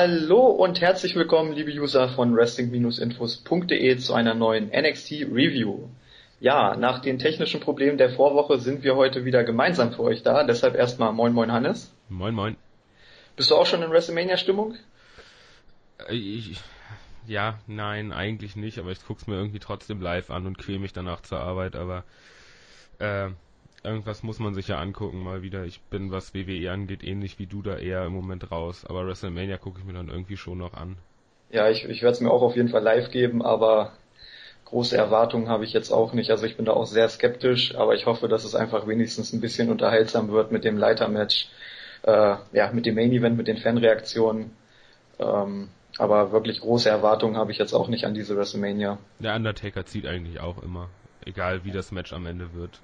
Hallo und herzlich willkommen, liebe User von Wrestling-Infos.de zu einer neuen NXT Review. Ja, nach den technischen Problemen der Vorwoche sind wir heute wieder gemeinsam für euch da. Deshalb erstmal Moin Moin Hannes. Moin Moin. Bist du auch schon in WrestleMania-Stimmung? Äh, ja, nein, eigentlich nicht, aber ich guck's mir irgendwie trotzdem live an und quäle mich danach zur Arbeit, aber äh, irgendwas muss man sich ja angucken mal wieder. Ich bin, was WWE angeht, ähnlich wie du da eher im Moment raus. Aber WrestleMania gucke ich mir dann irgendwie schon noch an. Ja, ich, ich werde es mir auch auf jeden Fall live geben, aber große Erwartungen habe ich jetzt auch nicht. Also ich bin da auch sehr skeptisch, aber ich hoffe, dass es einfach wenigstens ein bisschen unterhaltsam wird mit dem Leitermatch, äh, ja, mit dem Main Event, mit den Fanreaktionen. Ähm, aber wirklich große Erwartungen habe ich jetzt auch nicht an diese WrestleMania. Der Undertaker zieht eigentlich auch immer, egal wie das Match am Ende wird.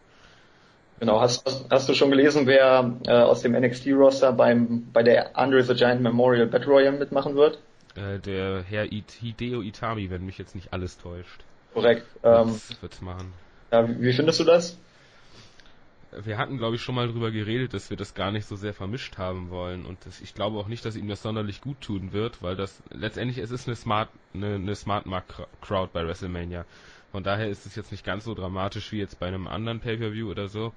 Genau, hast, hast du schon gelesen, wer äh, aus dem NXT-Roster beim bei der Andre the Giant Memorial Battle Royale mitmachen wird? Äh, der Herr It Hideo Itami, wenn mich jetzt nicht alles täuscht. Korrekt. Ähm, wird's machen. Ja, wie, wie findest du das? wir hatten, glaube ich, schon mal drüber geredet, dass wir das gar nicht so sehr vermischt haben wollen. Und das, ich glaube auch nicht, dass ihm das sonderlich gut tun wird, weil das letztendlich es ist eine Smart, eine, eine Smart Mark Crowd bei WrestleMania. Von daher ist es jetzt nicht ganz so dramatisch wie jetzt bei einem anderen Pay-Per-View oder so.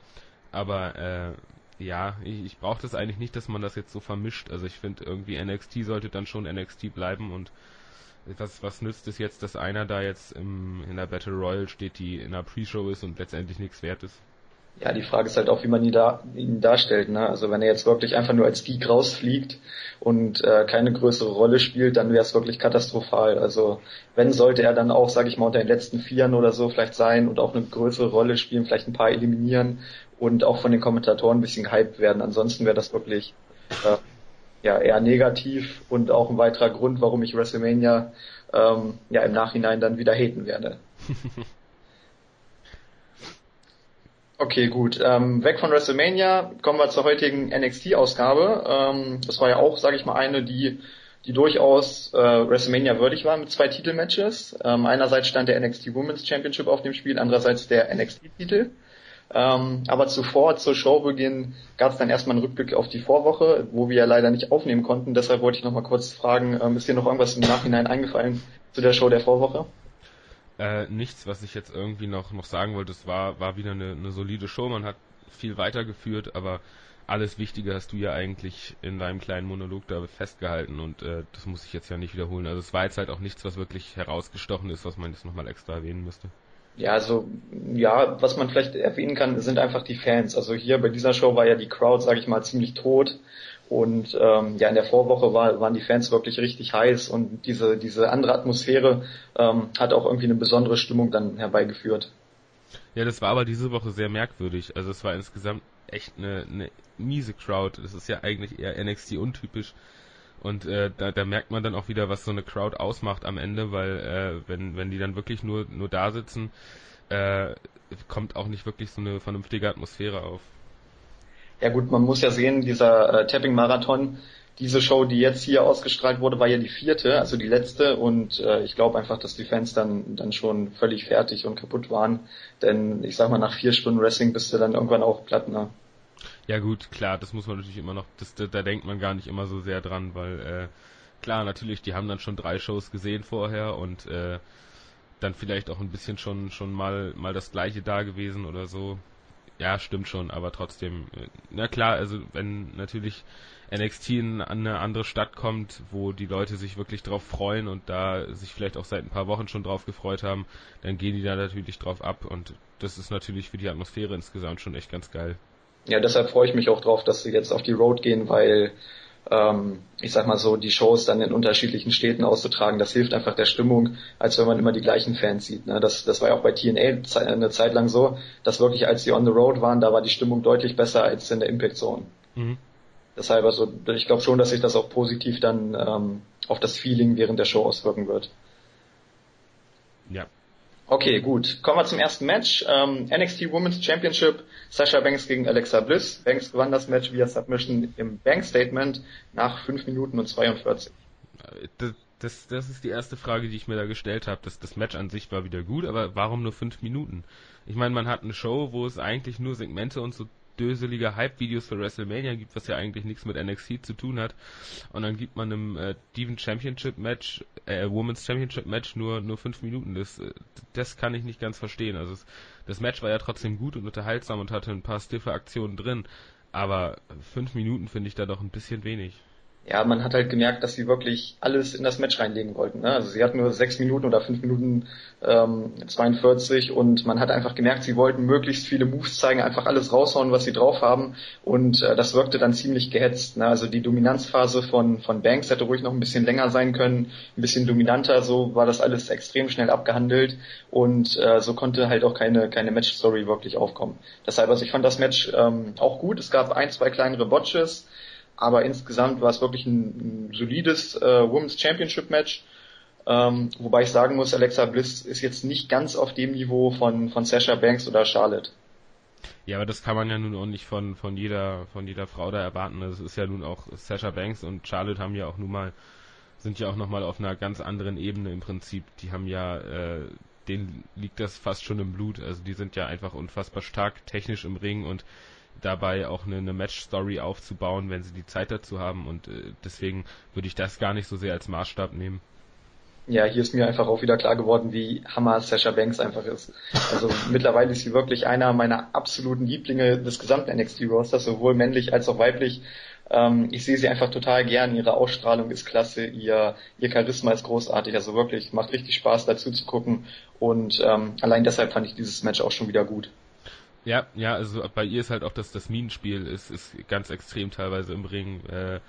Aber äh, ja, ich, ich brauche das eigentlich nicht, dass man das jetzt so vermischt. Also ich finde irgendwie NXT sollte dann schon NXT bleiben und was, was nützt es jetzt, dass einer da jetzt im, in der Battle Royale steht, die in der Pre-Show ist und letztendlich nichts wert ist? Ja, die Frage ist halt auch, wie man ihn, da, ihn darstellt. Ne? Also wenn er jetzt wirklich einfach nur als Geek rausfliegt und äh, keine größere Rolle spielt, dann wäre es wirklich katastrophal. Also wenn sollte er dann auch, sage ich mal, unter den letzten Vieren oder so vielleicht sein und auch eine größere Rolle spielen, vielleicht ein paar eliminieren und auch von den Kommentatoren ein bisschen gehypt werden. Ansonsten wäre das wirklich äh, ja eher negativ und auch ein weiterer Grund, warum ich WrestleMania ähm, ja im Nachhinein dann wieder haten werde. Okay, gut. Ähm, weg von WrestleMania kommen wir zur heutigen NXT-Ausgabe. Ähm, das war ja auch, sage ich mal, eine, die die durchaus äh, WrestleMania würdig war mit zwei Titelmatches. Ähm, einerseits stand der NXT Women's Championship auf dem Spiel, andererseits der NXT-Titel. Ähm, aber zuvor, zur Showbeginn, gab es dann erstmal einen Rückblick auf die Vorwoche, wo wir ja leider nicht aufnehmen konnten. Deshalb wollte ich noch mal kurz fragen, ähm, ist dir noch irgendwas im Nachhinein eingefallen zu der Show der Vorwoche? Äh, nichts, was ich jetzt irgendwie noch, noch sagen wollte. Es war, war wieder eine, eine solide Show. Man hat viel weitergeführt, aber alles Wichtige hast du ja eigentlich in deinem kleinen Monolog da festgehalten und äh, das muss ich jetzt ja nicht wiederholen. Also es war jetzt halt auch nichts, was wirklich herausgestochen ist, was man jetzt nochmal extra erwähnen müsste. Ja, also ja, was man vielleicht erwähnen kann, sind einfach die Fans. Also hier bei dieser Show war ja die Crowd, sage ich mal, ziemlich tot. Und ähm, ja, in der Vorwoche war, waren die Fans wirklich richtig heiß und diese, diese andere Atmosphäre ähm, hat auch irgendwie eine besondere Stimmung dann herbeigeführt. Ja, das war aber diese Woche sehr merkwürdig. Also es war insgesamt echt eine, eine miese Crowd. Das ist ja eigentlich eher NXT untypisch. Und äh, da, da merkt man dann auch wieder, was so eine Crowd ausmacht am Ende, weil äh, wenn, wenn die dann wirklich nur, nur da sitzen, äh, kommt auch nicht wirklich so eine vernünftige Atmosphäre auf. Ja gut, man muss ja sehen, dieser äh, Tapping-Marathon, diese Show, die jetzt hier ausgestrahlt wurde, war ja die vierte, also die letzte und äh, ich glaube einfach, dass die Fans dann dann schon völlig fertig und kaputt waren, denn ich sag mal, nach vier Stunden Wrestling bist du dann irgendwann auch platt, ne? Ja gut, klar, das muss man natürlich immer noch, das, da, da denkt man gar nicht immer so sehr dran, weil äh, klar, natürlich, die haben dann schon drei Shows gesehen vorher und äh, dann vielleicht auch ein bisschen schon schon mal mal das gleiche da gewesen oder so. Ja, stimmt schon, aber trotzdem, äh, na klar, also wenn natürlich NXT in eine andere Stadt kommt, wo die Leute sich wirklich drauf freuen und da sich vielleicht auch seit ein paar Wochen schon drauf gefreut haben, dann gehen die da natürlich drauf ab und das ist natürlich für die Atmosphäre insgesamt schon echt ganz geil. Ja, deshalb freue ich mich auch drauf, dass sie jetzt auf die Road gehen, weil ähm, ich sag mal so, die Shows dann in unterschiedlichen Städten auszutragen, das hilft einfach der Stimmung, als wenn man immer die gleichen Fans sieht. Ne? Das, das war ja auch bei TNA eine Zeit lang so, dass wirklich als sie on the road waren, da war die Stimmung deutlich besser als in der Impact Zone. Mhm. Deshalb also, ich glaube schon, dass sich das auch positiv dann ähm, auf das Feeling während der Show auswirken wird. Ja, Okay, gut. Kommen wir zum ersten Match. Ähm, NXT Women's Championship. Sasha Banks gegen Alexa Bliss. Banks gewann das Match via Submission im Bank Statement nach 5 Minuten und 42. Das, das, das ist die erste Frage, die ich mir da gestellt habe. Das, das Match an sich war wieder gut, aber warum nur 5 Minuten? Ich meine, man hat eine Show, wo es eigentlich nur Segmente und so döselige Hype-Videos für WrestleMania gibt, was ja eigentlich nichts mit NXT zu tun hat. Und dann gibt man einem äh, Steven Championship Match, äh, Women's Championship Match nur nur fünf Minuten. Das äh, das kann ich nicht ganz verstehen. Also es, das Match war ja trotzdem gut und unterhaltsam und hatte ein paar stiffe Aktionen drin. Aber fünf Minuten finde ich da doch ein bisschen wenig ja, man hat halt gemerkt, dass sie wirklich alles in das Match reinlegen wollten. Ne? Also sie hatten nur sechs Minuten oder fünf Minuten ähm, 42 und man hat einfach gemerkt, sie wollten möglichst viele Moves zeigen, einfach alles raushauen, was sie drauf haben und äh, das wirkte dann ziemlich gehetzt. Ne? Also die Dominanzphase von, von Banks hätte ruhig noch ein bisschen länger sein können, ein bisschen dominanter, so war das alles extrem schnell abgehandelt und äh, so konnte halt auch keine, keine Match-Story wirklich aufkommen. Deshalb, also ich fand das Match ähm, auch gut, es gab ein, zwei kleinere Botches, aber insgesamt war es wirklich ein, ein solides äh, Women's Championship Match. Ähm, wobei ich sagen muss, Alexa Bliss ist jetzt nicht ganz auf dem Niveau von, von Sasha Banks oder Charlotte. Ja, aber das kann man ja nun auch nicht von, von jeder, von jeder Frau da erwarten. Das ist ja nun auch Sasha Banks und Charlotte haben ja auch nun mal, sind ja auch nochmal auf einer ganz anderen Ebene im Prinzip. Die haben ja, äh, denen liegt das fast schon im Blut. Also die sind ja einfach unfassbar stark technisch im Ring und dabei auch eine, eine Match-Story aufzubauen, wenn sie die Zeit dazu haben und äh, deswegen würde ich das gar nicht so sehr als Maßstab nehmen. Ja, hier ist mir einfach auch wieder klar geworden, wie Hammer Sasha Banks einfach ist. Also mittlerweile ist sie wirklich einer meiner absoluten Lieblinge des gesamten NXT-Rosters, sowohl männlich als auch weiblich. Ähm, ich sehe sie einfach total gern, ihre Ausstrahlung ist klasse, ihr, ihr Charisma ist großartig, also wirklich, macht richtig Spaß dazu zu gucken und ähm, allein deshalb fand ich dieses Match auch schon wieder gut. Ja, ja, also bei ihr ist halt auch das, das Minenspiel ist, ist ganz extrem teilweise im Ring. Äh,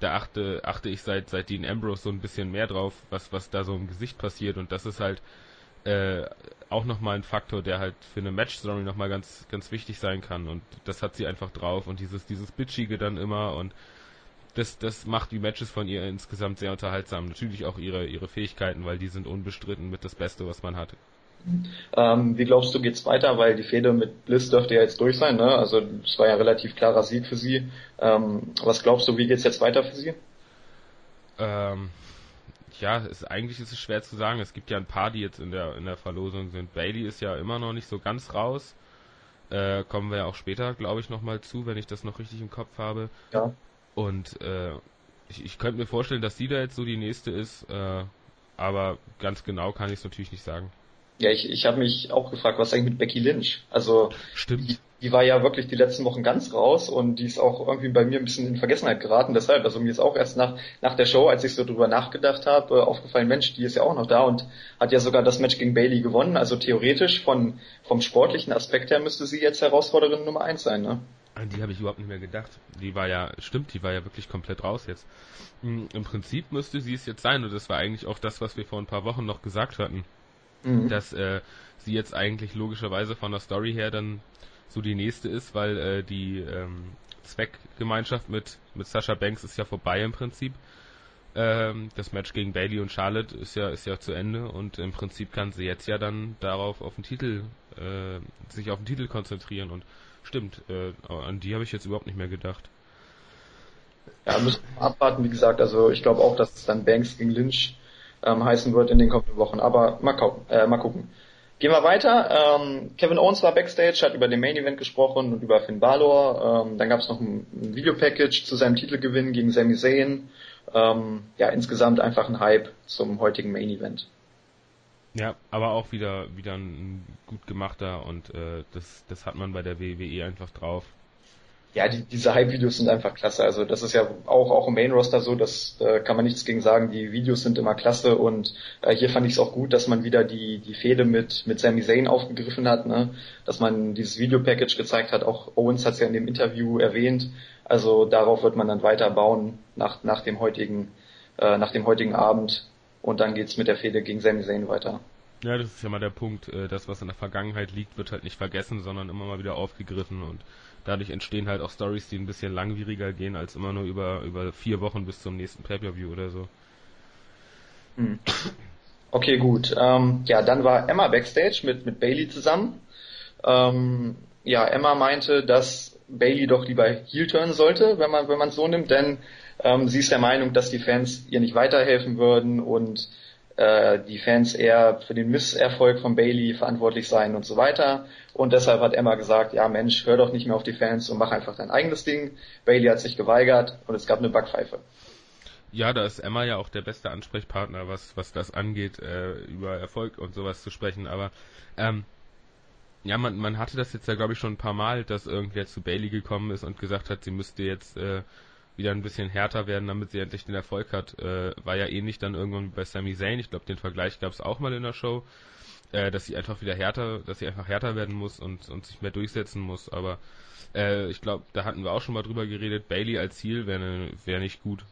da achte, achte ich seit, seit Dean Ambrose so ein bisschen mehr drauf, was, was da so im Gesicht passiert und das ist halt äh, auch nochmal ein Faktor, der halt für eine Match-Story nochmal ganz, ganz wichtig sein kann und das hat sie einfach drauf und dieses, dieses Bitchige dann immer und das, das macht die Matches von ihr insgesamt sehr unterhaltsam. Natürlich auch ihre, ihre Fähigkeiten, weil die sind unbestritten mit das Beste, was man hat. Ähm, wie glaubst du, geht's weiter? Weil die Fehde mit Bliss dürfte ja jetzt durch sein, ne? Also es war ja relativ klarer Sieg für sie. Ähm, was glaubst du, wie geht's jetzt weiter für sie? Ähm, ja, ist, eigentlich ist es schwer zu sagen. Es gibt ja ein paar, die jetzt in der in der Verlosung sind. Bailey ist ja immer noch nicht so ganz raus. Äh, kommen wir ja auch später, glaube ich, nochmal zu, wenn ich das noch richtig im Kopf habe. Ja. Und äh, ich, ich könnte mir vorstellen, dass sie da jetzt so die nächste ist, äh, aber ganz genau kann ich es natürlich nicht sagen. Ja, ich, ich habe mich auch gefragt, was eigentlich mit Becky Lynch? Also Stimmt. Die, die war ja wirklich die letzten Wochen ganz raus und die ist auch irgendwie bei mir ein bisschen in Vergessenheit geraten. Deshalb, also mir ist auch erst nach, nach der Show, als ich so drüber nachgedacht habe, äh, aufgefallen, Mensch, die ist ja auch noch da und hat ja sogar das Match gegen Bailey gewonnen. Also theoretisch von vom sportlichen Aspekt her müsste sie jetzt Herausforderin Nummer eins sein, ne? An die habe ich überhaupt nicht mehr gedacht. Die war ja, stimmt, die war ja wirklich komplett raus jetzt. Hm, Im Prinzip müsste sie es jetzt sein und das war eigentlich auch das, was wir vor ein paar Wochen noch gesagt hatten mhm. dass äh, sie jetzt eigentlich logischerweise von der Story her dann so die nächste ist, weil äh, die ähm, Zweckgemeinschaft mit, mit Sasha Banks ist ja vorbei im Prinzip. Ähm, das Match gegen Bailey und Charlotte ist ja, ist ja zu Ende und im Prinzip kann sie jetzt ja dann darauf auf den Titel, äh, sich auf den Titel konzentrieren und stimmt, äh, an die habe ich jetzt überhaupt nicht mehr gedacht. Ja, müssen wir abwarten, wie gesagt, also ich glaube auch, dass es dann Banks gegen Lynch ähm, heißen wird in den kommenden Wochen. Aber mal, äh, mal gucken. Gehen wir weiter. Ähm, Kevin Owens war backstage, hat über den Main Event gesprochen und über Finn Balor. Ähm, dann gab es noch ein, ein Videopackage zu seinem Titelgewinn gegen Sami Zayn. Ähm, ja, insgesamt einfach ein Hype zum heutigen Main Event. Ja, aber auch wieder wieder ein gut gemachter und äh, das das hat man bei der WWE einfach drauf ja, die, diese Hype-Videos sind einfach klasse. Also das ist ja auch, auch im Main-Roster so, das äh, kann man nichts gegen sagen. Die Videos sind immer klasse und äh, hier fand ich es auch gut, dass man wieder die, die Fehde mit, mit Sami Zayn aufgegriffen hat, ne? dass man dieses Video-Package gezeigt hat. Auch Owens hat es ja in dem Interview erwähnt. Also darauf wird man dann weiter bauen nach, nach dem heutigen, äh, nach dem heutigen Abend und dann geht's mit der Fehde gegen Sami Zayn weiter. Ja, das ist ja mal der Punkt. Äh, das, was in der Vergangenheit liegt, wird halt nicht vergessen, sondern immer mal wieder aufgegriffen und dadurch entstehen halt auch Stories, die ein bisschen langwieriger gehen als immer nur über, über vier Wochen bis zum nächsten Pay-Per-View oder so. Hm. Okay, gut. Ähm, ja, dann war Emma backstage mit, mit Bailey zusammen. Ähm, ja, Emma meinte, dass Bailey doch lieber heel turnen sollte, wenn man wenn man so nimmt, denn ähm, sie ist der Meinung, dass die Fans ihr nicht weiterhelfen würden und äh, die Fans eher für den Misserfolg von Bailey verantwortlich seien und so weiter. Und deshalb hat Emma gesagt, ja Mensch, hör doch nicht mehr auf die Fans und mach einfach dein eigenes Ding. Bailey hat sich geweigert und es gab eine Backpfeife. Ja, da ist Emma ja auch der beste Ansprechpartner, was, was das angeht, äh, über Erfolg und sowas zu sprechen. Aber ähm, ja, man, man hatte das jetzt ja, glaube ich, schon ein paar Mal, dass irgendwer zu Bailey gekommen ist und gesagt hat, sie müsste jetzt äh, wieder ein bisschen härter werden, damit sie endlich den Erfolg hat. Äh, war ja ähnlich dann irgendwann bei Sami Zayn. Ich glaube, den Vergleich gab es auch mal in der Show, äh, dass sie einfach wieder härter, dass sie einfach härter werden muss und, und sich mehr durchsetzen muss. Aber äh, ich glaube, da hatten wir auch schon mal drüber geredet. Bailey als Ziel wäre wär nicht gut.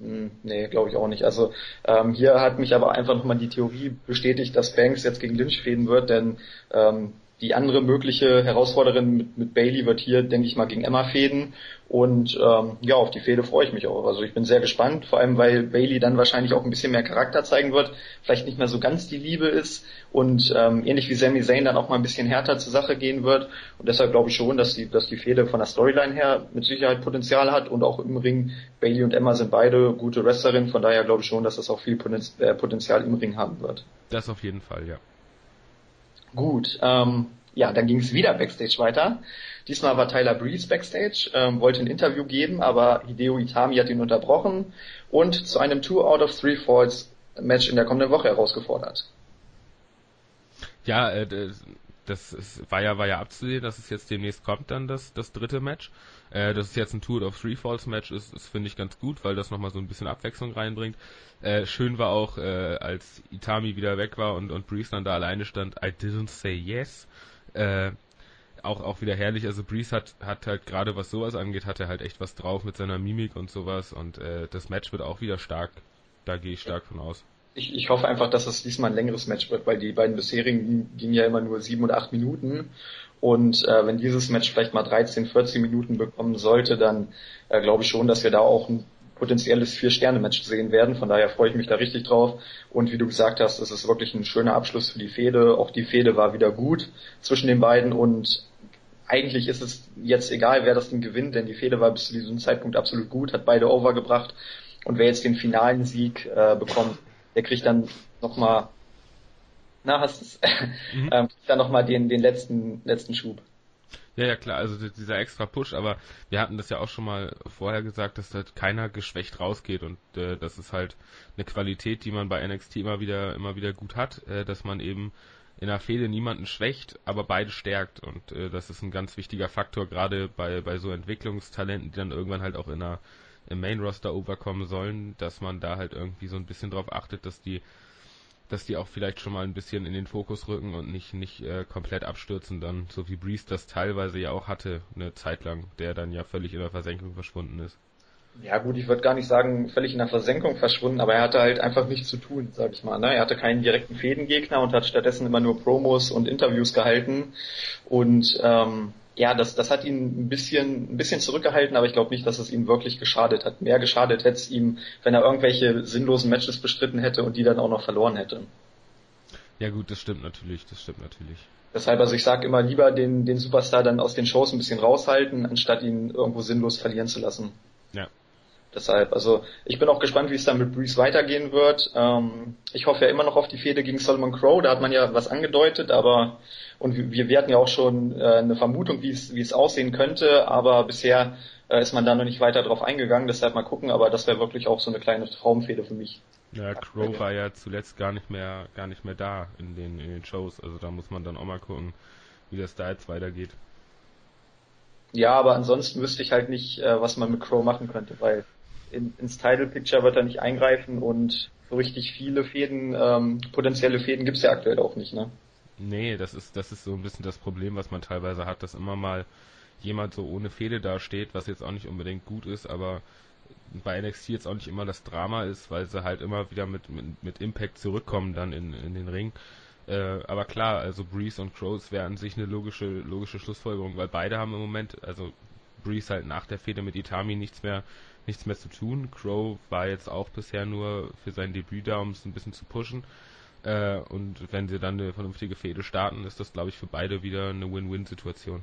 Hm, nee, glaube ich auch nicht. Also ähm, hier hat mich aber einfach nochmal die Theorie bestätigt, dass Banks jetzt gegen Lynch fäden wird, denn ähm, die andere mögliche Herausforderin mit, mit Bailey wird hier, denke ich mal, gegen Emma fäden. Und ähm, ja, auf die Fehde freue ich mich auch. Also ich bin sehr gespannt, vor allem weil Bailey dann wahrscheinlich auch ein bisschen mehr Charakter zeigen wird, vielleicht nicht mehr so ganz die Liebe ist und ähm, ähnlich wie Sami Zayn dann auch mal ein bisschen härter zur Sache gehen wird. Und deshalb glaube ich schon, dass die, dass die Fehde von der Storyline her mit Sicherheit Potenzial hat und auch im Ring. Bailey und Emma sind beide gute Wrestlerinnen, von daher glaube ich schon, dass das auch viel äh, Potenzial im Ring haben wird. Das auf jeden Fall, ja. Gut, ähm, ja, dann ging es wieder Backstage weiter. Diesmal war Tyler Breeze Backstage, ähm, wollte ein Interview geben, aber Hideo Itami hat ihn unterbrochen und zu einem Two out of Three Falls Match in der kommenden Woche herausgefordert. Ja, äh, das ist, war ja war ja abzusehen, dass es jetzt demnächst kommt dann das das dritte Match. Äh, dass es jetzt ein Two of Three Falls Match ist, ist finde ich ganz gut, weil das nochmal so ein bisschen Abwechslung reinbringt. Äh, schön war auch, äh, als Itami wieder weg war und, und Breeze dann da alleine stand, I didn't say yes. Äh, auch, auch wieder herrlich. Also Breeze hat, hat halt gerade was sowas angeht, hat er halt echt was drauf mit seiner Mimik und sowas und äh, das Match wird auch wieder stark. Da gehe ich stark von aus. Ich, ich hoffe einfach, dass es diesmal ein längeres Match wird, weil die beiden bisherigen gingen ja immer nur sieben oder acht Minuten. Und äh, wenn dieses Match vielleicht mal 13, 14 Minuten bekommen sollte, dann äh, glaube ich schon, dass wir da auch ein potenzielles Vier-Sterne-Match sehen werden. Von daher freue ich mich da richtig drauf. Und wie du gesagt hast, es ist wirklich ein schöner Abschluss für die Fehde. Auch die Fehde war wieder gut zwischen den beiden und eigentlich ist es jetzt egal, wer das Ding gewinnt, denn die Fehde war bis zu diesem Zeitpunkt absolut gut, hat beide overgebracht. Und wer jetzt den finalen Sieg äh, bekommt, der kriegt dann nochmal, na, hast es, mhm. ähm, dann nochmal den, den letzten, letzten Schub. Ja, ja, klar, also dieser extra Push, aber wir hatten das ja auch schon mal vorher gesagt, dass halt keiner geschwächt rausgeht und äh, das ist halt eine Qualität, die man bei NXT immer wieder, immer wieder gut hat, äh, dass man eben in der Fehde niemanden schwächt, aber beide stärkt und äh, das ist ein ganz wichtiger Faktor, gerade bei, bei so Entwicklungstalenten, die dann irgendwann halt auch in der, im Main Roster overkommen sollen, dass man da halt irgendwie so ein bisschen drauf achtet, dass die dass die auch vielleicht schon mal ein bisschen in den Fokus rücken und nicht, nicht äh, komplett abstürzen dann, so wie Breeze das teilweise ja auch hatte, eine Zeit lang, der dann ja völlig in der Versenkung verschwunden ist. Ja gut, ich würde gar nicht sagen, völlig in der Versenkung verschwunden, aber er hatte halt einfach nichts zu tun, sag ich mal. Ne? Er hatte keinen direkten Fädengegner und hat stattdessen immer nur Promos und Interviews gehalten. Und ähm, ja, das, das hat ihn ein bisschen, ein bisschen zurückgehalten, aber ich glaube nicht, dass es ihm wirklich geschadet hat. Mehr geschadet hätte es ihm, wenn er irgendwelche sinnlosen Matches bestritten hätte und die dann auch noch verloren hätte. Ja gut, das stimmt natürlich, das stimmt natürlich. Deshalb, also ich sage immer lieber den, den Superstar dann aus den Shows ein bisschen raushalten, anstatt ihn irgendwo sinnlos verlieren zu lassen. Ja. Deshalb, also ich bin auch gespannt, wie es dann mit Breeze weitergehen wird. Ähm, ich hoffe ja immer noch auf die Fehde gegen Solomon Crow, da hat man ja was angedeutet, aber und wir, wir hatten ja auch schon äh, eine Vermutung, wie es, wie es aussehen könnte, aber bisher äh, ist man da noch nicht weiter drauf eingegangen, deshalb mal gucken, aber das wäre wirklich auch so eine kleine Traumfehde für mich. Ja, Crow war ja zuletzt gar nicht mehr, gar nicht mehr da in den, in den Shows, also da muss man dann auch mal gucken, wie das da jetzt weitergeht. Ja, aber ansonsten wüsste ich halt nicht, äh, was man mit Crow machen könnte, weil in, ins Title Picture wird er nicht eingreifen und so richtig viele Fäden, ähm, potenzielle Fäden gibt's ja aktuell auch nicht, ne? Nee, das ist, das ist so ein bisschen das Problem, was man teilweise hat, dass immer mal jemand so ohne Fehde dasteht, was jetzt auch nicht unbedingt gut ist, aber bei NXT jetzt auch nicht immer das Drama ist, weil sie halt immer wieder mit, mit, mit Impact zurückkommen dann in, in den Ring. Äh, aber klar, also Breeze und Crows wäre an sich eine logische, logische Schlussfolgerung, weil beide haben im Moment, also Breeze halt nach der Fehde mit Itami nichts mehr, nichts mehr zu tun. Crow war jetzt auch bisher nur für sein Debüt da, um es ein bisschen zu pushen. Äh, und wenn sie dann eine vernünftige Fehde starten, ist das, glaube ich, für beide wieder eine Win-Win-Situation.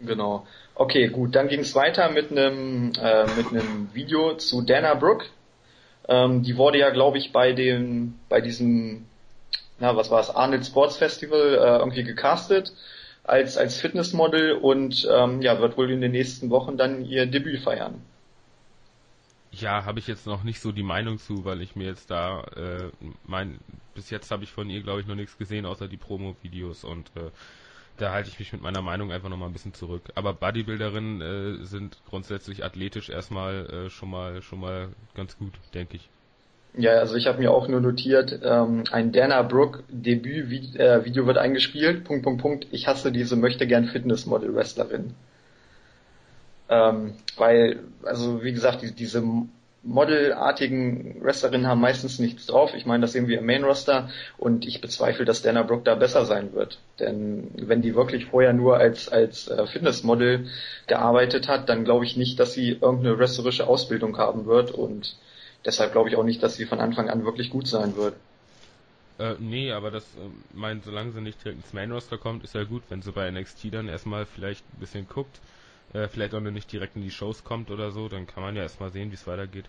Genau. Okay, gut. Dann ging es weiter mit einem äh, mit einem Video zu Dana Brooke. Ähm, die wurde ja, glaube ich, bei dem, bei diesem, na, was war es, Arnold Sports Festival äh, irgendwie gecastet als, als Fitnessmodel und ähm, ja, wird wohl in den nächsten Wochen dann ihr Debüt feiern. Ja, habe ich jetzt noch nicht so die Meinung zu, weil ich mir jetzt da äh, mein bis jetzt habe ich von ihr glaube ich noch nichts gesehen außer die Promo-Videos und äh, da halte ich mich mit meiner Meinung einfach noch mal ein bisschen zurück. Aber Bodybuilderinnen äh, sind grundsätzlich athletisch erstmal äh, schon mal schon mal ganz gut, denke ich. Ja, also ich habe mir auch nur notiert, ähm, ein Dana Brooke Debüt-Video äh, wird eingespielt, Punkt, Punkt, Punkt, ich hasse diese möchte gern Fitnessmodel-Wrestlerin. Ähm, weil, also wie gesagt, die, diese modelartigen Wrestlerinnen haben meistens nichts drauf. Ich meine, das sehen wir im Main Roster und ich bezweifle, dass Dana Brooke da besser sein wird. Denn wenn die wirklich vorher nur als, als äh, Fitnessmodel gearbeitet hat, dann glaube ich nicht, dass sie irgendeine wrestlerische Ausbildung haben wird und deshalb glaube ich auch nicht, dass sie von Anfang an wirklich gut sein wird. Äh, nee, aber das äh, meint, solange sie nicht direkt ins Main Roster kommt, ist ja gut, wenn sie bei NXT dann erstmal vielleicht ein bisschen guckt äh, vielleicht auch noch nicht direkt in die Shows kommt oder so, dann kann man ja erstmal sehen, wie es weitergeht.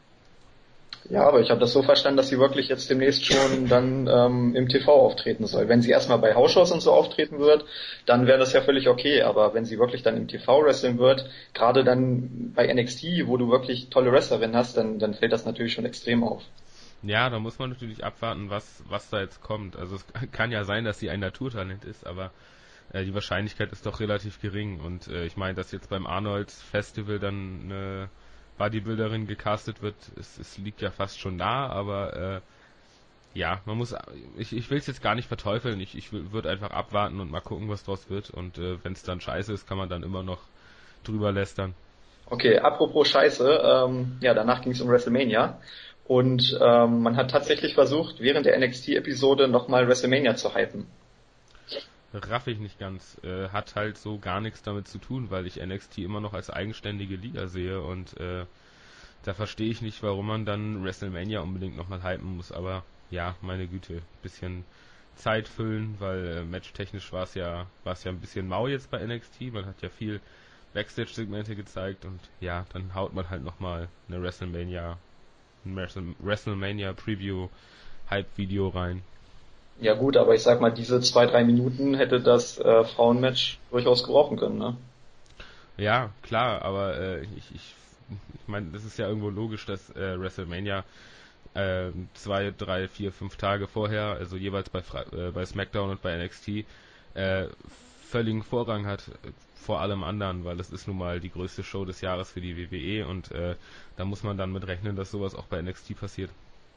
Ja, aber ich habe das so verstanden, dass sie wirklich jetzt demnächst schon dann ähm, im TV auftreten soll. Wenn sie erstmal bei Hausshows und so auftreten wird, dann wäre das ja völlig okay. Aber wenn sie wirklich dann im TV wresteln wird, gerade dann bei NXT, wo du wirklich tolle Wrestlerinnen hast, dann, dann fällt das natürlich schon extrem auf. Ja, da muss man natürlich abwarten, was, was da jetzt kommt. Also es kann ja sein, dass sie ein Naturtalent ist, aber die Wahrscheinlichkeit ist doch relativ gering. Und äh, ich meine, dass jetzt beim Arnolds Festival dann eine Bodybuilderin gecastet wird, es, es liegt ja fast schon da, aber äh, ja, man muss, ich, ich will es jetzt gar nicht verteufeln, ich, ich würde einfach abwarten und mal gucken, was draus wird und äh, wenn es dann scheiße ist, kann man dann immer noch drüber lästern. Okay, apropos Scheiße, ähm, ja, danach ging es um WrestleMania und ähm, man hat tatsächlich versucht, während der NXT-Episode nochmal WrestleMania zu hypen raff ich nicht ganz. Äh, hat halt so gar nichts damit zu tun, weil ich NXT immer noch als eigenständige Liga sehe und äh, da verstehe ich nicht, warum man dann WrestleMania unbedingt nochmal hypen muss. Aber ja, meine Güte, bisschen Zeit füllen, weil äh, matchtechnisch war es ja, war es ja ein bisschen mau jetzt bei NXT. Man hat ja viel Backstage-Segmente gezeigt und ja, dann haut man halt nochmal eine WrestleMania, ein WrestleMania Preview Hype-Video rein. Ja gut, aber ich sag mal, diese zwei, drei Minuten hätte das äh, Frauenmatch durchaus gebrauchen können, ne? Ja, klar, aber äh, ich, ich, ich meine, das ist ja irgendwo logisch, dass äh, WrestleMania äh, zwei, drei, vier, fünf Tage vorher, also jeweils bei, äh, bei SmackDown und bei NXT, äh, völligen Vorrang hat vor allem anderen, weil das ist nun mal die größte Show des Jahres für die WWE und äh, da muss man dann mit rechnen, dass sowas auch bei NXT passiert.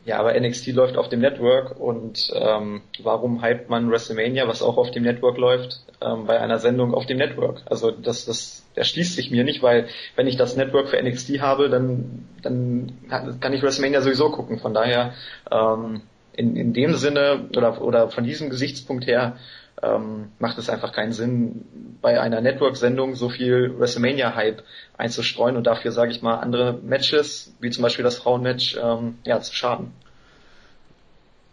Ja, aber NXT läuft auf dem Network und ähm, warum hypt man WrestleMania, was auch auf dem Network läuft, ähm, bei einer Sendung auf dem Network? Also das, das erschließt sich mir nicht, weil wenn ich das Network für NXT habe, dann, dann kann ich WrestleMania sowieso gucken. Von daher ähm, in, in dem Sinne oder, oder von diesem Gesichtspunkt her ähm, macht es einfach keinen Sinn, bei einer Network-Sendung so viel WrestleMania-Hype einzustreuen und dafür, sage ich mal, andere Matches, wie zum Beispiel das Frauenmatch, ähm, ja, zu schaden.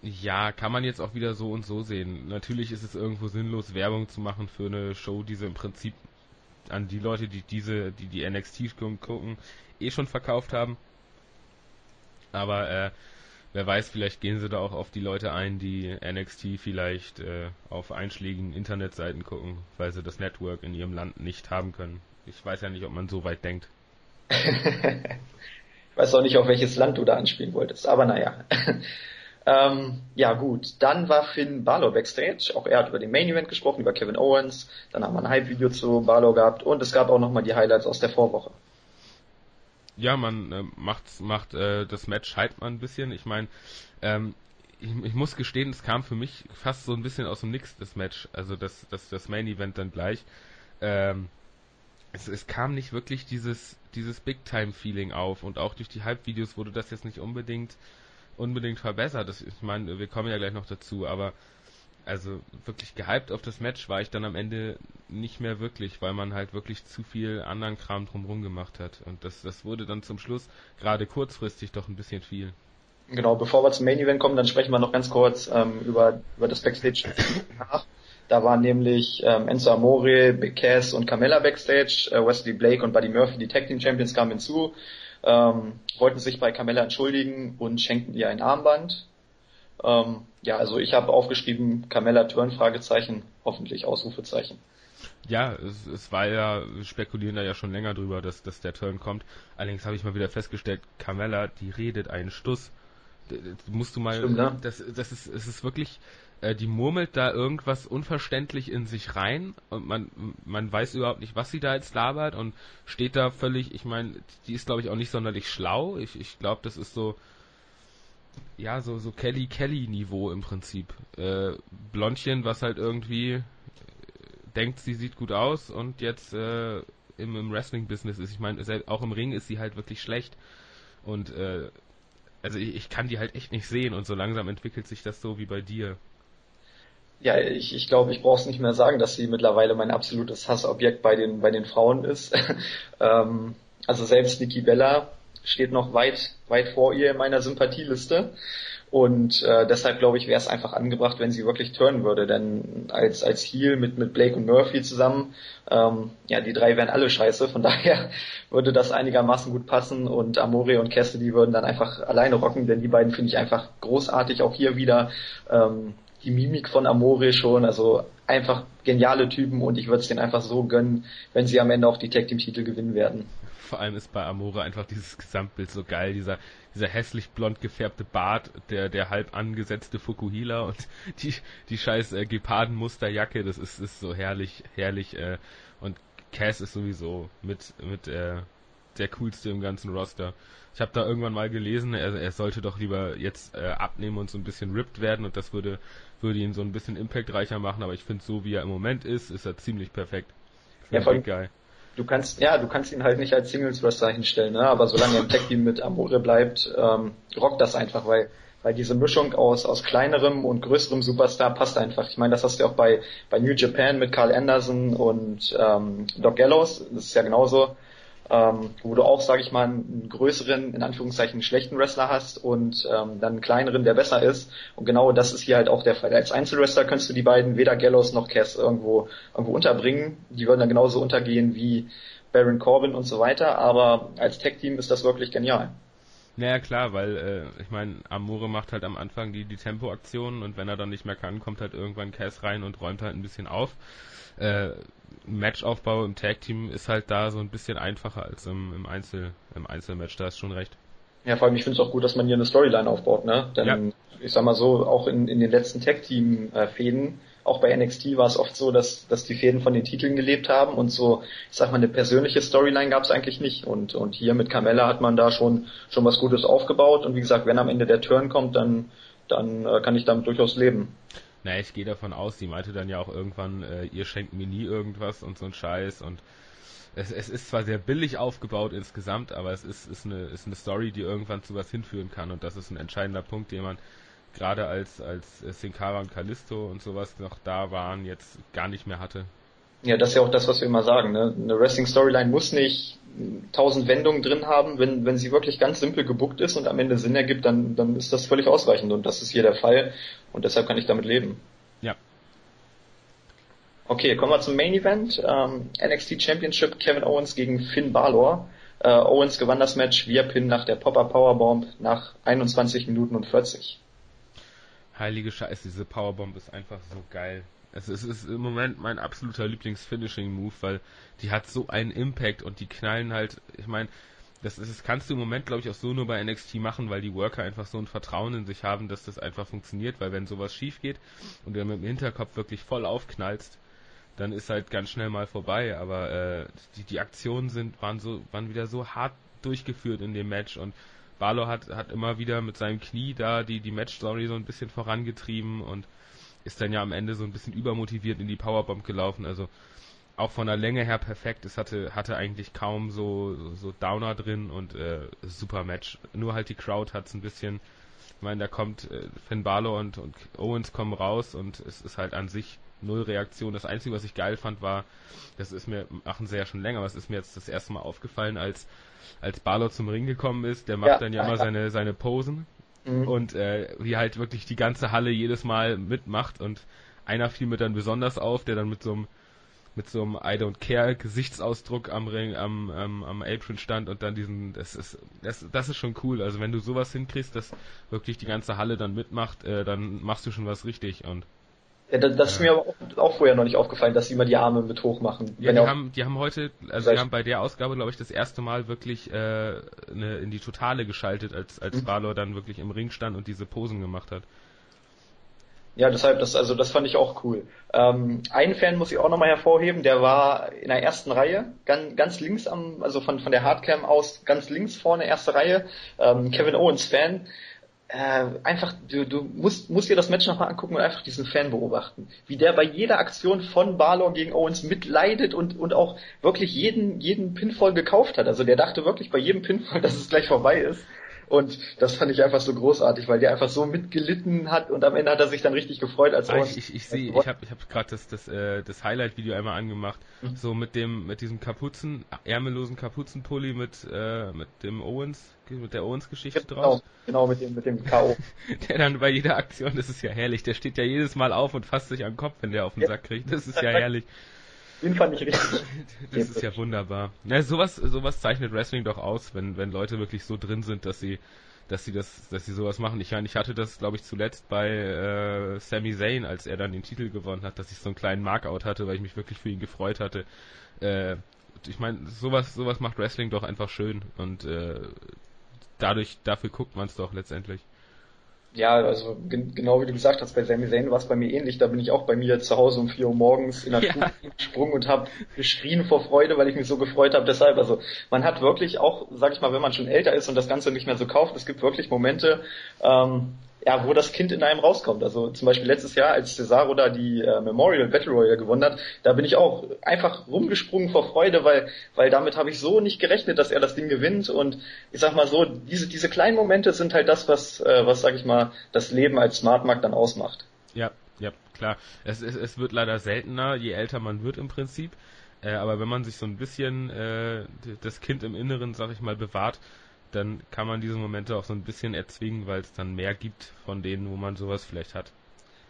Ja, kann man jetzt auch wieder so und so sehen. Natürlich ist es irgendwo sinnlos, Werbung zu machen für eine Show, die sie im Prinzip an die Leute, die diese, die die NXT gucken, eh schon verkauft haben. Aber äh, wer weiß, vielleicht gehen sie da auch auf die Leute ein, die NXT vielleicht äh, auf einschlägigen Internetseiten gucken, weil sie das Network in ihrem Land nicht haben können. Ich weiß ja nicht, ob man so weit denkt. ich weiß auch nicht, auf welches Land du da anspielen wolltest, aber naja. ähm, ja gut, dann war Finn Balor backstage. Auch er hat über den Main Event gesprochen, über Kevin Owens. Dann haben wir ein Hype-Video zu Balor gehabt und es gab auch nochmal die Highlights aus der Vorwoche ja, man äh, macht, macht äh, das Match hype man ein bisschen. Ich meine, ähm, ich, ich, muss gestehen, es kam für mich fast so ein bisschen aus dem Nix, das Match. Also das, das, das Main Event dann gleich. Ähm, es, es kam nicht wirklich dieses, dieses Big-Time-Feeling auf und auch durch die Hype-Videos wurde das jetzt nicht unbedingt, unbedingt verbessert. Das, ich meine, wir kommen ja gleich noch dazu, aber also wirklich gehypt auf das Match war ich dann am Ende nicht mehr wirklich, weil man halt wirklich zu viel anderen Kram drumherum gemacht hat. Und das, das wurde dann zum Schluss gerade kurzfristig doch ein bisschen viel. Genau, bevor wir zum Main Event kommen, dann sprechen wir noch ganz kurz ähm, über, über das Backstage nach. Da waren nämlich ähm, Enzo Amore, Big Cass und Carmella Backstage, äh, Wesley Blake und Buddy Murphy, die Tag Team Champions, kamen hinzu. ähm, wollten sich bei Carmella entschuldigen und schenkten ihr ein Armband. Ähm, ja, also ich habe aufgeschrieben, Carmella Turn, Fragezeichen, hoffentlich Ausrufezeichen. Ja, es, es war ja, wir spekulieren da ja schon länger drüber, dass, dass der Turn kommt. Allerdings habe ich mal wieder festgestellt, Carmella, die redet einen Stuss. Das musst du mal, Stimmt, ne? das, das ist, es ist wirklich, äh, die murmelt da irgendwas unverständlich in sich rein und man, man weiß überhaupt nicht, was sie da jetzt labert und steht da völlig, ich meine, die ist glaube ich auch nicht sonderlich schlau. Ich, ich glaube, das ist so, ja, so, so Kelly Kelly Niveau im Prinzip. Äh, Blondchen, was halt irgendwie denkt, sie sieht gut aus und jetzt äh, im, im Wrestling-Business ist. Ich meine, auch im Ring ist sie halt wirklich schlecht. Und äh, also ich, ich kann die halt echt nicht sehen und so langsam entwickelt sich das so wie bei dir. Ja, ich, ich glaube, ich brauche es nicht mehr sagen, dass sie mittlerweile mein absolutes Hassobjekt bei den, bei den Frauen ist. ähm, also selbst Nikki Bella steht noch weit, weit vor ihr in meiner Sympathieliste. Und äh, deshalb glaube ich, wäre es einfach angebracht, wenn sie wirklich turnen würde. Denn als, als Heel mit, mit Blake und Murphy zusammen, ähm, ja, die drei wären alle scheiße. Von daher würde das einigermaßen gut passen und Amore und Cassidy würden dann einfach alleine rocken, denn die beiden finde ich einfach großartig. Auch hier wieder ähm, die Mimik von Amore schon, also einfach geniale Typen und ich würde es denen einfach so gönnen, wenn sie am Ende auch die Tag Team Titel gewinnen werden. Vor allem ist bei Amore einfach dieses Gesamtbild so geil, dieser dieser hässlich blond gefärbte Bart, der, der halb angesetzte Fukuhila und die, die scheiß äh, Gepardenmusterjacke, das ist, ist so herrlich, herrlich, äh, und Cass ist sowieso mit, mit, äh, der coolste im ganzen Roster. Ich habe da irgendwann mal gelesen, er, er sollte doch lieber jetzt äh, abnehmen und so ein bisschen ripped werden und das würde, würde ihn so ein bisschen impactreicher machen, aber ich finde so wie er im Moment ist, ist er ziemlich perfekt. Ja, voll geil du kannst, ja, du kannst ihn halt nicht als Singles Wrestler hinstellen, ne? aber solange er im Tag Team mit Amore bleibt, ähm, rockt das einfach, weil weil diese Mischung aus aus kleinerem und größerem Superstar passt einfach. Ich meine, das hast du auch bei bei New Japan mit Carl Anderson und ähm, Doc Gallows, das ist ja genauso ähm, wo du auch, sage ich mal, einen größeren, in Anführungszeichen schlechten Wrestler hast und ähm, dann einen kleineren, der besser ist. Und genau das ist hier halt auch der Fall. Als Einzelwrestler könntest du die beiden weder Gallows noch Cass irgendwo irgendwo unterbringen. Die würden dann genauso untergehen wie Baron Corbin und so weiter. Aber als Tag-Team ist das wirklich genial. Naja, klar, weil äh, ich meine, Amore macht halt am Anfang die, die Tempo-Aktionen und wenn er dann nicht mehr kann, kommt halt irgendwann Cass rein und räumt halt ein bisschen auf. Äh, Matchaufbau im Tag Team ist halt da so ein bisschen einfacher als im, im Einzel im Einzelmatch, da ist schon recht. Ja, vor allem ich finde es auch gut, dass man hier eine Storyline aufbaut, ne? Denn ja. ich sag mal so, auch in, in den letzten Tag Team äh, auch bei NXT war es oft so, dass, dass die Fäden von den Titeln gelebt haben und so, ich sag mal, eine persönliche Storyline gab es eigentlich nicht. Und, und hier mit Carmella hat man da schon, schon was Gutes aufgebaut und wie gesagt, wenn am Ende der Turn kommt, dann, dann äh, kann ich damit durchaus leben. Naja, ich gehe davon aus, die meinte dann ja auch irgendwann, äh, ihr schenkt mir nie irgendwas und so ein Scheiß und es, es ist zwar sehr billig aufgebaut insgesamt, aber es ist, ist, eine, ist eine Story, die irgendwann zu was hinführen kann und das ist ein entscheidender Punkt, den man gerade als, als Sin Cara und Callisto und sowas noch da waren, jetzt gar nicht mehr hatte. Ja, das ist ja auch das, was wir immer sagen. Ne? Eine Wrestling-Storyline muss nicht tausend Wendungen drin haben. Wenn, wenn sie wirklich ganz simpel gebuckt ist und am Ende Sinn ergibt, dann, dann ist das völlig ausreichend. Und das ist hier der Fall. Und deshalb kann ich damit leben. Ja. Okay, kommen wir zum Main Event. Ähm, NXT Championship Kevin Owens gegen Finn Balor. Äh, Owens gewann das Match via Pin nach der Pop-Up Powerbomb nach 21 Minuten und 40. Heilige Scheiße, diese Powerbomb ist einfach so geil. Es ist, im Moment mein absoluter Lieblings-Finishing-Move, weil die hat so einen Impact und die knallen halt, ich meine, das, das kannst du im Moment, glaube ich, auch so nur bei NXT machen, weil die Worker einfach so ein Vertrauen in sich haben, dass das einfach funktioniert, weil wenn sowas schief geht und du mit dem Hinterkopf wirklich voll aufknallst, dann ist halt ganz schnell mal vorbei. Aber äh, die, die Aktionen sind, waren so, waren wieder so hart durchgeführt in dem Match und Balor hat, hat immer wieder mit seinem Knie da die, die Match-Story so ein bisschen vorangetrieben und ist dann ja am Ende so ein bisschen übermotiviert in die Powerbomb gelaufen. Also auch von der Länge her perfekt. Es hatte, hatte eigentlich kaum so, so Downer drin und äh, super Match. Nur halt die Crowd hat es ein bisschen. Ich meine, da kommt äh, Finn Balor und, und Owens kommen raus und es ist halt an sich null Reaktion. Das Einzige, was ich geil fand, war, das ist mir, machen sie ja schon länger, aber es ist mir jetzt das erste Mal aufgefallen, als, als Balor zum Ring gekommen ist, der macht ja. dann ja immer seine, seine Posen Mhm. Und äh, wie halt wirklich die ganze Halle jedes Mal mitmacht und einer fiel mir dann besonders auf, der dann mit so einem mit so einem I don't care Gesichtsausdruck am Ring, am, am, am Apron stand und dann diesen, das ist, das, das ist schon cool. Also wenn du sowas hinkriegst, dass wirklich die ganze Halle dann mitmacht, äh, dann machst du schon was richtig und ja, das, das ist mir aber auch, auch, vorher noch nicht aufgefallen, dass sie immer die Arme mit hoch machen. Ja, die haben, die haben heute, also die haben bei der Ausgabe, glaube ich, das erste Mal wirklich äh, eine, in die Totale geschaltet, als als mhm. Balor dann wirklich im Ring stand und diese Posen gemacht hat. Ja, deshalb, das, also das fand ich auch cool. Ähm, einen Fan muss ich auch nochmal hervorheben, der war in der ersten Reihe, ganz, ganz links am, also von, von der Hardcam aus, ganz links vorne, erste Reihe, ähm, Kevin Owens Fan. Äh, einfach, du, du musst, musst dir das Match nochmal angucken und einfach diesen Fan beobachten. Wie der bei jeder Aktion von Balor gegen Owens mitleidet und, und auch wirklich jeden, jeden Pinfall gekauft hat. Also der dachte wirklich bei jedem Pinfall, dass es gleich vorbei ist. Und das fand ich einfach so großartig, weil der einfach so mitgelitten hat und am Ende hat er sich dann richtig gefreut, als ah, ich, ich, ich sehe, ich habe ich hab gerade das das äh, das Highlight Video einmal angemacht, mhm. so mit dem mit diesem Kapuzen ärmellosen Kapuzenpulli mit äh, mit dem Owens mit der Owens Geschichte genau, drauf. Genau, mit dem mit dem KO. der dann bei jeder Aktion, das ist ja herrlich, der steht ja jedes Mal auf und fasst sich am Kopf, wenn der auf den ja. Sack kriegt. Das ist ja herrlich. Den fand ich richtig. das ist ja wunderbar. Na, sowas, sowas zeichnet Wrestling doch aus, wenn, wenn Leute wirklich so drin sind, dass sie, dass sie das, dass sie sowas machen. Ich, ich hatte das, glaube ich, zuletzt bei äh, Sami Zayn, als er dann den Titel gewonnen hat, dass ich so einen kleinen Markout hatte, weil ich mich wirklich für ihn gefreut hatte. Äh, ich meine, sowas, sowas macht Wrestling doch einfach schön und äh, dadurch, dafür guckt man es doch letztendlich. Ja, also genau wie du gesagt hast, bei Sami Zayn war es bei mir ähnlich. Da bin ich auch bei mir zu Hause um 4 Uhr morgens in der ja. gesprungen und habe geschrien vor Freude, weil ich mich so gefreut habe. Deshalb, also man hat wirklich auch, sag ich mal, wenn man schon älter ist und das Ganze nicht mehr so kauft, es gibt wirklich Momente, ähm, ja, wo das Kind in einem rauskommt. Also zum Beispiel letztes Jahr, als Cesaro da die äh, Memorial Battle Royale gewonnen hat, da bin ich auch einfach rumgesprungen vor Freude, weil, weil damit habe ich so nicht gerechnet, dass er das Ding gewinnt. Und ich sag mal so, diese, diese kleinen Momente sind halt das, was, äh, was sag ich mal, das Leben als Smartmarkt dann ausmacht. Ja, ja, klar. Es, es, es wird leider seltener, je älter man wird im Prinzip. Äh, aber wenn man sich so ein bisschen äh, das Kind im Inneren, sag ich mal, bewahrt, dann kann man diese Momente auch so ein bisschen erzwingen, weil es dann mehr gibt von denen, wo man sowas vielleicht hat.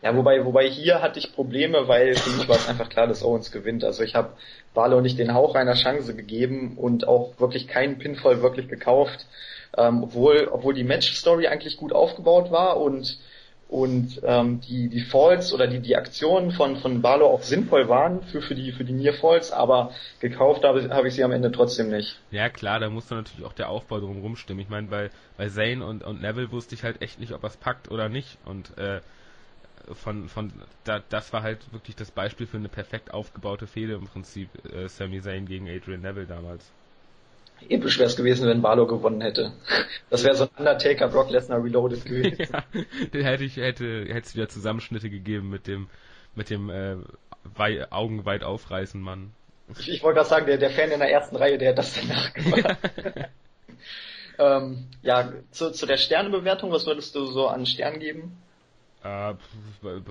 Ja, wobei, wobei hier hatte ich Probleme, weil für mich war es einfach klar, dass Owens gewinnt. Also ich habe Barlow nicht den Hauch einer Chance gegeben und auch wirklich keinen Pinfall wirklich gekauft, ähm, obwohl, obwohl die Match-Story eigentlich gut aufgebaut war und und ähm, die die Falls oder die die Aktionen von von Barlow auch sinnvoll waren für für die für die Near Falls, aber gekauft habe hab ich sie am Ende trotzdem nicht. Ja klar, da muss dann natürlich auch der Aufbau drumherum stimmen. Ich meine, bei bei Zane und und Neville wusste ich halt echt nicht, ob er es packt oder nicht und äh, von von da, das war halt wirklich das Beispiel für eine perfekt aufgebaute Fehde im Prinzip äh, Sami Zayn gegen Adrian Neville damals. Episch wäre es gewesen, wenn Barlow gewonnen hätte. Das wäre so ein Undertaker Brock Lesnar Reloaded gewesen. ja, den hätte ich hätte hätte es wieder Zusammenschnitte gegeben mit dem mit dem äh, wei Augen weit aufreißen Mann. Ich, ich wollte gerade sagen, der der Fan in der ersten Reihe, der hat das danach gemacht. ähm, ja, zu, zu der Sternebewertung, was würdest du so an Stern geben? Äh,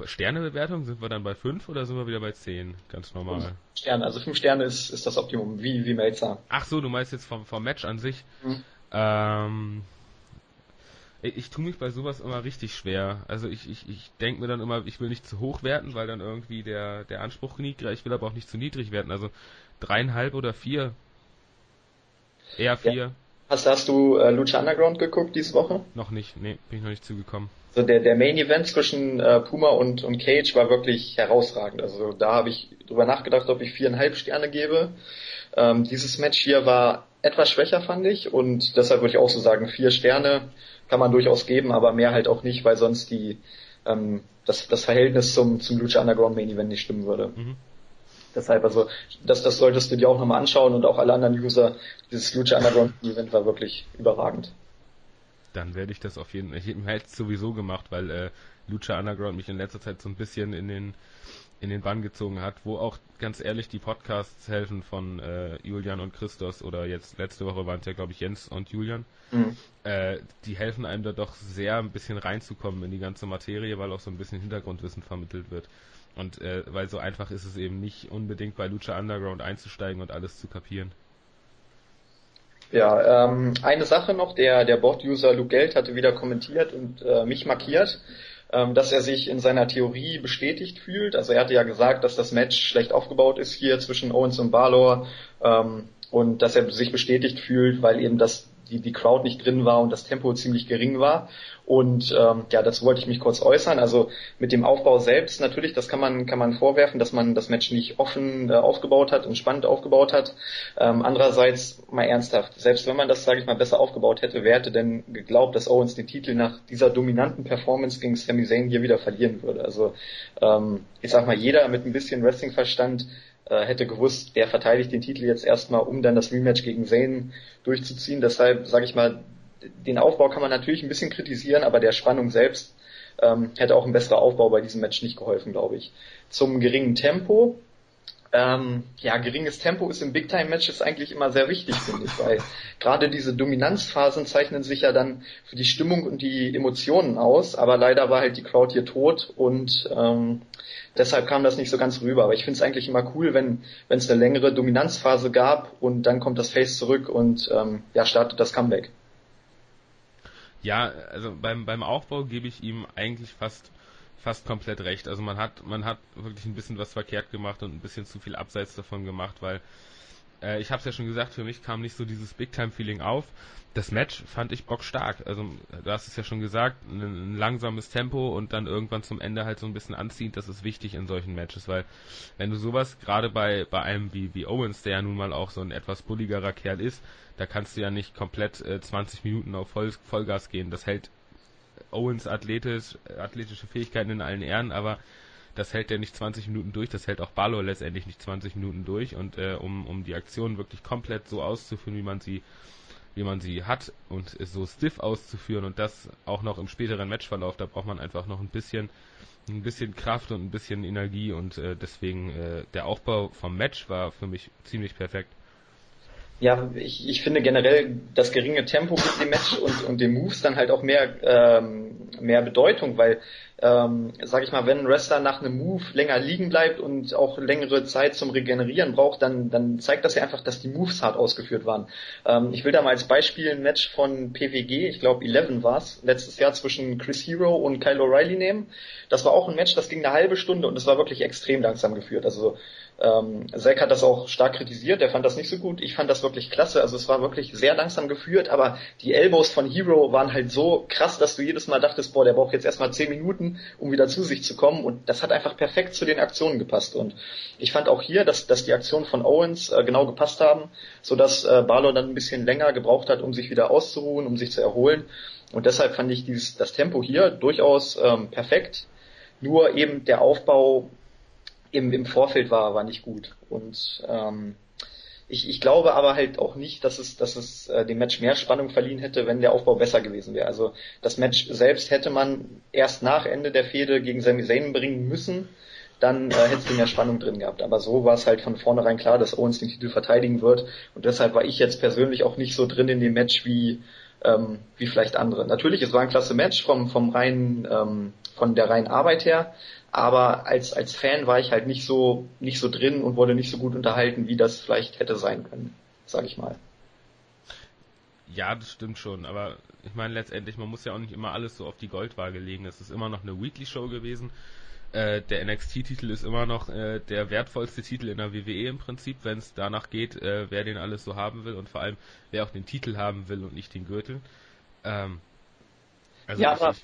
Sternebewertung, sind wir dann bei 5 oder sind wir wieder bei 10? Ganz normal. Fünf Sterne, also 5 Sterne ist, ist das Optimum, wie, wie Melzer. Ach so, du meinst jetzt vom, vom Match an sich. Mhm. Ähm, ich, ich tue mich bei sowas immer richtig schwer. Also ich, ich, ich denke mir dann immer, ich will nicht zu hoch werten, weil dann irgendwie der, der Anspruch niedriger, ich will aber auch nicht zu niedrig werten. Also dreieinhalb oder vier. Eher vier. Ja. Hast, hast du äh, Lucha Underground geguckt diese Woche? Noch nicht, nee, bin ich noch nicht zugekommen. So der, der Main Event zwischen äh, Puma und, und Cage war wirklich herausragend. Also da habe ich drüber nachgedacht, ob ich viereinhalb Sterne gebe. Ähm, dieses Match hier war etwas schwächer, fand ich, und deshalb würde ich auch so sagen, vier Sterne kann man durchaus geben, aber mehr halt auch nicht, weil sonst die ähm, das, das Verhältnis zum, zum Lucha Underground Main Event nicht stimmen würde. Mhm. Deshalb, also, das, das solltest du dir auch nochmal anschauen und auch alle anderen User. Dieses Lucha Underground Event war wirklich überragend. Dann werde ich das auf jeden Fall, ich hätte es sowieso gemacht, weil äh, Lucha Underground mich in letzter Zeit so ein bisschen in den in den Bann gezogen hat, wo auch ganz ehrlich die Podcasts helfen von äh, Julian und Christos oder jetzt letzte Woche waren es ja glaube ich Jens und Julian. Mhm. Äh, die helfen einem da doch sehr ein bisschen reinzukommen in die ganze Materie, weil auch so ein bisschen Hintergrundwissen vermittelt wird. Und äh, weil so einfach ist es eben nicht unbedingt bei Lucha Underground einzusteigen und alles zu kapieren. Ja, ähm, eine Sache noch, der, der Bot-User Luke Geld hatte wieder kommentiert und äh, mich markiert. ähm, dass er sich in seiner Theorie bestätigt fühlt. Also er hatte ja gesagt, dass das Match schlecht aufgebaut ist hier zwischen Owens und Balor ähm, und dass er sich bestätigt fühlt, weil eben das die, die Crowd nicht drin war und das Tempo ziemlich gering war. Und ähm, ja, dazu wollte ich mich kurz äußern. Also mit dem Aufbau selbst natürlich, das kann man kann man vorwerfen, dass man das Match nicht offen äh, aufgebaut hat und spannend aufgebaut hat. Ähm, andererseits mal ernsthaft, selbst wenn man das, sage ich mal, besser aufgebaut hätte, wer hätte denn geglaubt, dass Owens den Titel nach dieser dominanten Performance gegen Sami Zayn hier wieder verlieren würde? Also ähm, ich sag mal, jeder mit ein bisschen Wrestling-Verstand äh, hätte gewusst, der verteidigt den Titel jetzt erstmal, um dann das Rematch gegen Zayn durchzuziehen. Deshalb sage ich mal, den Aufbau kann man natürlich ein bisschen kritisieren, aber der Spannung selbst ähm, hätte auch ein besserer Aufbau bei diesem Match nicht geholfen, glaube ich. Zum geringen Tempo. Ähm, ja, geringes Tempo ist in Big-Time-Matches eigentlich immer sehr wichtig, finde ich, weil gerade diese Dominanzphasen zeichnen sich ja dann für die Stimmung und die Emotionen aus, aber leider war halt die Crowd hier tot und ähm, deshalb kam das nicht so ganz rüber. Aber ich finde es eigentlich immer cool, wenn wenn es eine längere Dominanzphase gab und dann kommt das Face zurück und ähm, ja startet das Comeback. Ja, also beim beim Aufbau gebe ich ihm eigentlich fast fast komplett recht. Also man hat man hat wirklich ein bisschen was verkehrt gemacht und ein bisschen zu viel abseits davon gemacht, weil äh, ich habe es ja schon gesagt, für mich kam nicht so dieses Big Time Feeling auf das Match fand ich bockstark. Also du hast es ja schon gesagt, ein, ein, langsames Tempo und dann irgendwann zum Ende halt so ein bisschen anziehend, das ist wichtig in solchen Matches, weil wenn du sowas gerade bei, bei einem wie, wie Owens, der ja nun mal auch so ein etwas bulligerer Kerl ist, da kannst du ja nicht komplett äh, 20 Minuten auf Voll, Vollgas gehen. Das hält Owens athletisch, athletische Fähigkeiten in allen Ehren, aber das hält er nicht 20 Minuten durch, das hält auch Balor letztendlich nicht 20 Minuten durch und äh, um, um die Aktion wirklich komplett so auszuführen, wie man sie wie man sie hat und so stiff auszuführen und das auch noch im späteren Matchverlauf, da braucht man einfach noch ein bisschen ein bisschen Kraft und ein bisschen Energie und äh, deswegen äh, der Aufbau vom Match war für mich ziemlich perfekt. Ja, ich, ich finde generell das geringe Tempo mit dem Match und, und den Moves dann halt auch mehr, ähm, mehr Bedeutung, weil ähm, sag ich mal, wenn ein Wrestler nach einem Move länger liegen bleibt und auch längere Zeit zum Regenerieren braucht, dann, dann zeigt das ja einfach, dass die Moves hart ausgeführt waren. Ähm, ich will da mal als Beispiel ein Match von PWG, ich glaube 11 war es, letztes Jahr zwischen Chris Hero und Kyle O'Reilly nehmen. Das war auch ein Match, das ging eine halbe Stunde und es war wirklich extrem langsam geführt. Also ähm, Zack hat das auch stark kritisiert, der fand das nicht so gut. Ich fand das wirklich klasse. Also es war wirklich sehr langsam geführt, aber die Elbows von Hero waren halt so krass, dass du jedes Mal dachtest, boah, der braucht jetzt erstmal zehn Minuten, um wieder zu sich zu kommen. Und das hat einfach perfekt zu den Aktionen gepasst. Und ich fand auch hier, dass, dass die Aktionen von Owens äh, genau gepasst haben, sodass äh, Balor dann ein bisschen länger gebraucht hat, um sich wieder auszuruhen, um sich zu erholen. Und deshalb fand ich dieses, das Tempo hier durchaus ähm, perfekt. Nur eben der Aufbau im, im Vorfeld war, war nicht gut. Und ähm, ich, ich glaube aber halt auch nicht, dass es, dass es äh, dem Match mehr Spannung verliehen hätte, wenn der Aufbau besser gewesen wäre. Also das Match selbst hätte man erst nach Ende der Fehde gegen Sami Zayn bringen müssen, dann äh, hätte es mehr Spannung drin gehabt. Aber so war es halt von vornherein klar, dass Owens den Titel verteidigen wird. Und deshalb war ich jetzt persönlich auch nicht so drin in dem Match wie ähm, wie vielleicht andere. Natürlich, es war ein klasse Match vom vom reinen ähm, von der reinen Arbeit her, aber als, als Fan war ich halt nicht so, nicht so drin und wurde nicht so gut unterhalten, wie das vielleicht hätte sein können, sag ich mal. Ja, das stimmt schon, aber ich meine letztendlich, man muss ja auch nicht immer alles so auf die Goldwaage legen. Es ist immer noch eine Weekly-Show gewesen. Äh, der NXT-Titel ist immer noch äh, der wertvollste Titel in der WWE im Prinzip, wenn es danach geht, äh, wer den alles so haben will und vor allem wer auch den Titel haben will und nicht den Gürtel. Ähm, also ja, aber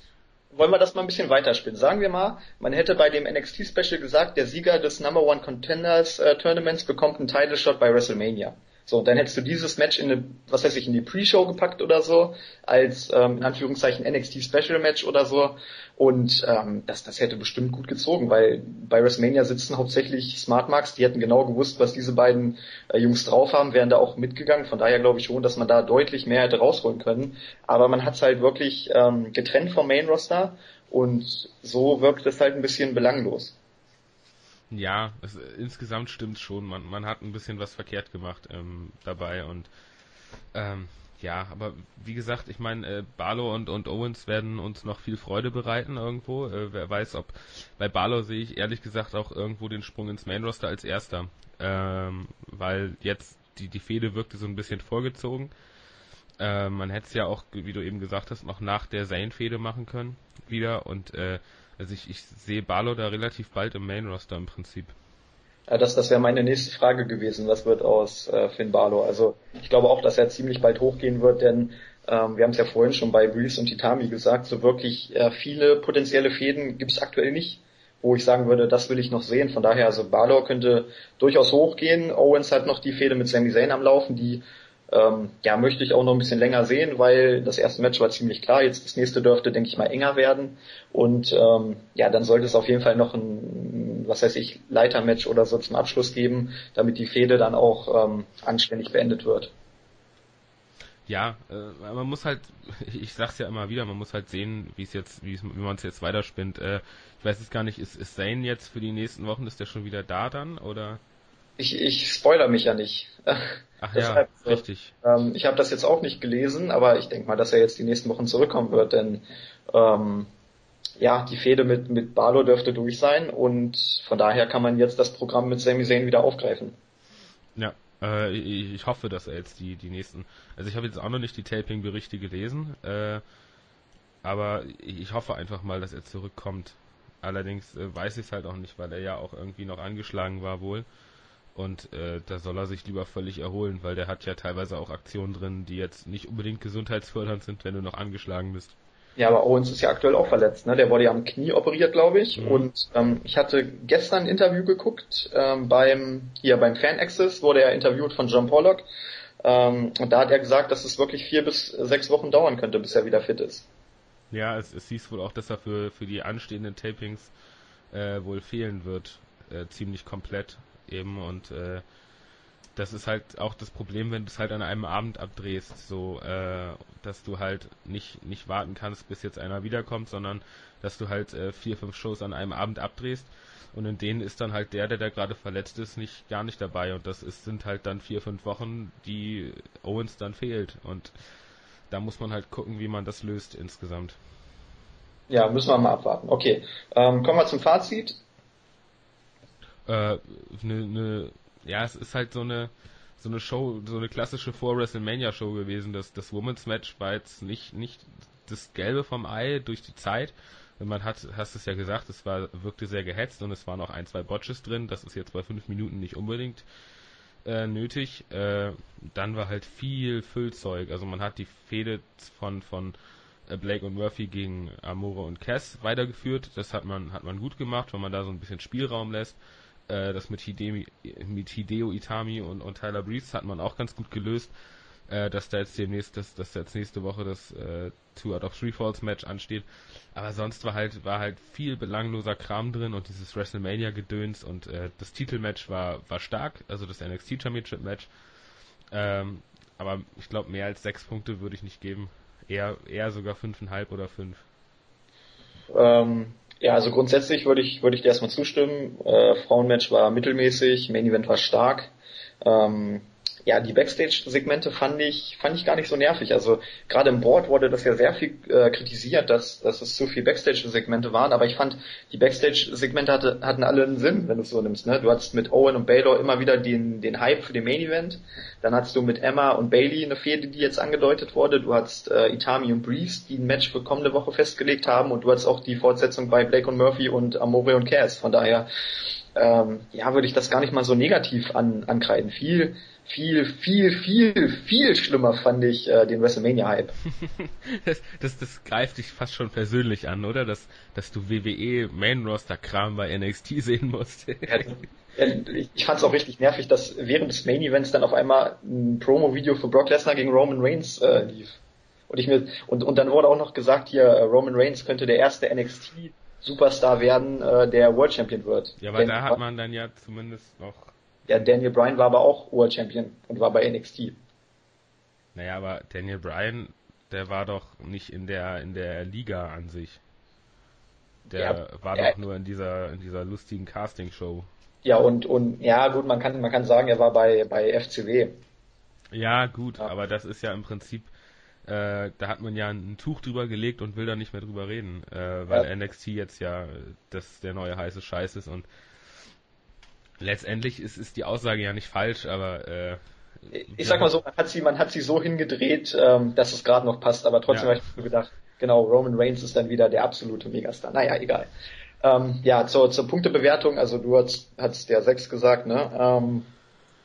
wollen wir das mal ein bisschen weiterspinnen. Sagen wir mal, man hätte bei dem NXT Special gesagt, der Sieger des Number One Contenders äh, Tournaments bekommt einen Title Shot bei WrestleMania. So, dann hättest du dieses Match in eine, was weiß ich, in die Pre-Show gepackt oder so, als ähm, in Anführungszeichen NXT Special Match oder so. Und ähm, das, das hätte bestimmt gut gezogen, weil bei WrestleMania sitzen hauptsächlich Smart Marks, die hätten genau gewusst, was diese beiden äh, Jungs drauf haben, wären da auch mitgegangen. Von daher glaube ich schon, dass man da deutlich mehr hätte rausholen können. Aber man hat es halt wirklich ähm, getrennt vom Main Roster und so wirkt es halt ein bisschen belanglos. Ja, es, insgesamt stimmt schon. Man, man hat ein bisschen was verkehrt gemacht ähm, dabei und ähm, ja, aber wie gesagt, ich meine, äh, Barlow und, und Owens werden uns noch viel Freude bereiten irgendwo. Äh, wer weiß, ob bei Barlow sehe ich ehrlich gesagt auch irgendwo den Sprung ins Main Roster als erster, ähm, weil jetzt die die Fehde wirkte so ein bisschen vorgezogen. Äh, man hätte es ja auch, wie du eben gesagt hast, noch nach der Zane-Fehde machen können wieder und äh, also ich, ich sehe Barlow da relativ bald im Main-Roster im Prinzip. Ja, das, das wäre meine nächste Frage gewesen. Was wird aus äh, Finn Barlow? Also ich glaube auch, dass er ziemlich bald hochgehen wird, denn ähm, wir haben es ja vorhin schon bei Breeze und Itami gesagt, so wirklich äh, viele potenzielle Fäden gibt es aktuell nicht, wo ich sagen würde, das will ich noch sehen. Von daher, also Barlow könnte durchaus hochgehen. Owens hat noch die Fäde mit Sami Zayn am Laufen, die ähm, ja, möchte ich auch noch ein bisschen länger sehen, weil das erste Match war ziemlich klar. Jetzt das nächste dürfte, denke ich mal, enger werden. Und ähm, ja, dann sollte es auf jeden Fall noch ein, was weiß ich, Leitermatch oder so zum Abschluss geben, damit die Fehde dann auch ähm, anständig beendet wird. Ja, äh, man muss halt, ich sag's ja immer wieder, man muss halt sehen, wie es jetzt, wie man es jetzt weiterspinnt. Äh, ich weiß es gar nicht, ist, ist Zane jetzt für die nächsten Wochen, ist der schon wieder da dann, oder? Ich, ich spoiler mich ja nicht. Ach ja, so, richtig. Ähm, ich habe das jetzt auch nicht gelesen, aber ich denke mal, dass er jetzt die nächsten Wochen zurückkommen wird, denn ähm, ja, die Fehde mit, mit Barlow dürfte durch sein und von daher kann man jetzt das Programm mit Sami Zayn wieder aufgreifen. Ja, äh, ich, ich, hoffe, dass er jetzt die, die nächsten, also ich habe jetzt auch noch nicht die Taping-Berichte gelesen, äh, aber ich hoffe einfach mal, dass er zurückkommt. Allerdings äh, weiß ich es halt auch nicht, weil er ja auch irgendwie noch angeschlagen war wohl. Und äh, da soll er sich lieber völlig erholen, weil der hat ja teilweise auch Aktionen drin, die jetzt nicht unbedingt gesundheitsfördernd sind, wenn du noch angeschlagen bist. Ja, aber Owens ist ja aktuell auch verletzt, ne? Der wurde ja am Knie operiert, glaube ich. Mhm. Und ähm, ich hatte gestern ein Interview geguckt ähm, beim hier beim Fan Access wurde er interviewt von John Pollock. Ähm, und da hat er gesagt, dass es wirklich vier bis sechs Wochen dauern könnte, bis er wieder fit ist. Ja, es, es hieß wohl auch, dass er für, für die anstehenden Tapings äh, wohl fehlen wird, äh, ziemlich komplett eben und äh, das ist halt auch das Problem, wenn du es halt an einem Abend abdrehst, so, äh, dass du halt nicht, nicht warten kannst, bis jetzt einer wiederkommt, sondern dass du halt äh, vier, fünf Shows an einem Abend abdrehst und in denen ist dann halt der, der da gerade verletzt ist, nicht gar nicht dabei und das ist, sind halt dann vier, fünf Wochen, die Owens dann fehlt und da muss man halt gucken, wie man das löst insgesamt. Ja, müssen wir mal abwarten. Okay, ähm, kommen wir zum Fazit äh, ne, ne, ja, es ist halt so eine so eine Show, so eine klassische Vor WrestleMania Show gewesen. Das das Women's Match war jetzt nicht nicht das Gelbe vom Ei durch die Zeit. Man hat, hast es ja gesagt, es war wirkte sehr gehetzt und es waren auch ein zwei Botches drin. Das ist jetzt bei fünf Minuten nicht unbedingt äh, nötig. Äh, dann war halt viel Füllzeug. Also man hat die Fehde von von äh, Blake und Murphy gegen Amore und Cass weitergeführt. Das hat man hat man gut gemacht, wenn man da so ein bisschen Spielraum lässt äh, das mit, Hidemi, mit Hideo Itami und, und Tyler Breeze hat man auch ganz gut gelöst, äh, dass da jetzt demnächst, dass, dass jetzt nächste Woche das äh, Two out of Three Falls Match ansteht. Aber sonst war halt, war halt viel belangloser Kram drin und dieses WrestleMania Gedöns und äh, das Titelmatch war, war stark, also das NXT Championship Match. Ähm, aber ich glaube, mehr als sechs Punkte würde ich nicht geben. Eher, eher sogar fünfeinhalb oder fünf. Ähm, ja, also grundsätzlich würde ich, würde ich dir erstmal zustimmen. Äh, Frauenmatch war mittelmäßig, Main Event war stark. Ähm, ja, die Backstage-Segmente fand ich, fand ich gar nicht so nervig. Also gerade im Board wurde das ja sehr viel äh, kritisiert, dass, dass es zu viel Backstage-Segmente waren, aber ich fand, die Backstage-Segmente hatte, hatten alle einen Sinn, wenn du es so nimmst. Ne? Du hattest mit Owen und Baylor immer wieder den, den Hype für den Main-Event. Dann hattest du mit Emma und Bailey eine Fehde, die jetzt angedeutet wurde. Du hattest äh, Itami und Breeze, die ein Match für kommende Woche festgelegt haben und du hattest auch die Fortsetzung bei Blake und Murphy und Amore und Cass. Von daher ähm, ja, würde ich das gar nicht mal so negativ an, ankreiden. Viel, viel, viel, viel, viel schlimmer fand ich äh, den WrestleMania-Hype. das, das, das greift dich fast schon persönlich an, oder? Dass, dass du WWE Main-Roster-Kram bei NXT sehen musst. ja, ich fand es auch richtig nervig, dass während des Main-Events dann auf einmal ein Promo-Video für Brock Lesnar gegen Roman Reigns äh, lief. Und ich mir und, und dann wurde auch noch gesagt, hier äh, Roman Reigns könnte der erste NXT Superstar werden, äh, der World Champion wird. Ja, aber da hat man dann ja zumindest noch. Ja, Daniel Bryan war aber auch World Champion und war bei NXT. Naja, aber Daniel Bryan, der war doch nicht in der in der Liga an sich. Der ja, war doch nur in dieser in dieser lustigen Casting Show. Ja und und ja gut, man kann man kann sagen, er war bei bei FCW. Ja gut, ja. aber das ist ja im Prinzip äh, da hat man ja ein Tuch drüber gelegt und will da nicht mehr drüber reden, äh, weil ja. NXT jetzt ja das der neue heiße Scheiß ist und letztendlich ist, ist die Aussage ja nicht falsch, aber äh, ich sag mal so, man hat sie, man hat sie so hingedreht, ähm, dass es gerade noch passt, aber trotzdem ja. habe ich mir gedacht, genau, Roman Reigns ist dann wieder der absolute Megastar. Naja, egal. Ähm, ja, zur, zur Punktebewertung, also du hast, hast ja sechs gesagt, ne? Ähm,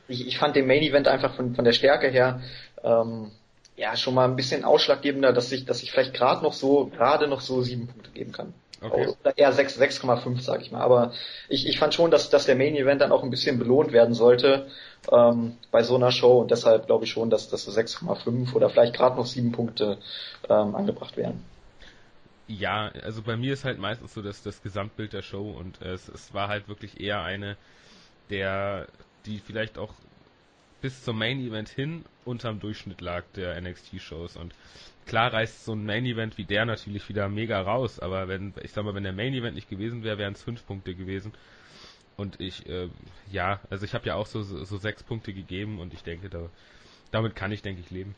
ich, ich fand den Main Event einfach von, von der Stärke her ähm, ja schon mal ein bisschen ausschlaggebender, dass ich, dass ich vielleicht gerade noch so, gerade noch so sieben Punkte geben kann. Okay. Oder eher 6,5, sag ich mal. Aber ich, ich fand schon, dass, dass der Main Event dann auch ein bisschen belohnt werden sollte ähm, bei so einer Show und deshalb glaube ich schon, dass, dass so 6,5 oder vielleicht gerade noch sieben Punkte ähm, angebracht werden. Ja, also bei mir ist halt meistens so das, das Gesamtbild der Show und es, es war halt wirklich eher eine, der, die vielleicht auch bis zum Main Event hin unterm Durchschnitt lag der NXT-Shows und klar reißt so ein Main Event wie der natürlich wieder mega raus, aber wenn, ich sag mal, wenn der Main Event nicht gewesen wäre, wären es fünf Punkte gewesen. Und ich, äh, ja, also ich habe ja auch so, so, sechs Punkte gegeben und ich denke, da, damit kann ich, denke ich, leben.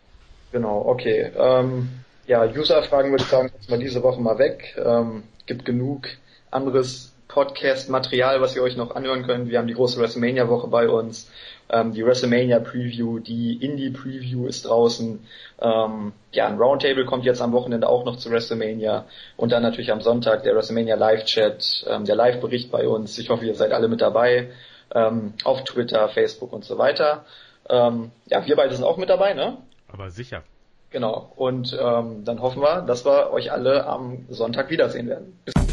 Genau, okay. Ähm, ja, User-Fragen würde ich sagen, jetzt mal diese Woche mal weg. Ähm, gibt genug anderes Podcast-Material, was ihr euch noch anhören könnt. Wir haben die große WrestleMania-Woche bei uns ähm, die WrestleMania Preview, die Indie Preview ist draußen. Ähm, ja, ein Roundtable kommt jetzt am Wochenende auch noch zu WrestleMania und dann natürlich am Sonntag der WrestleMania Live Chat, ähm, der Live Bericht bei uns. Ich hoffe, ihr seid alle mit dabei ähm, auf Twitter, Facebook und so weiter. Ähm, ja, wir beide sind auch mit dabei, ne? Aber sicher. Genau. Und ähm, dann hoffen wir, dass wir euch alle am Sonntag wiedersehen werden. Bis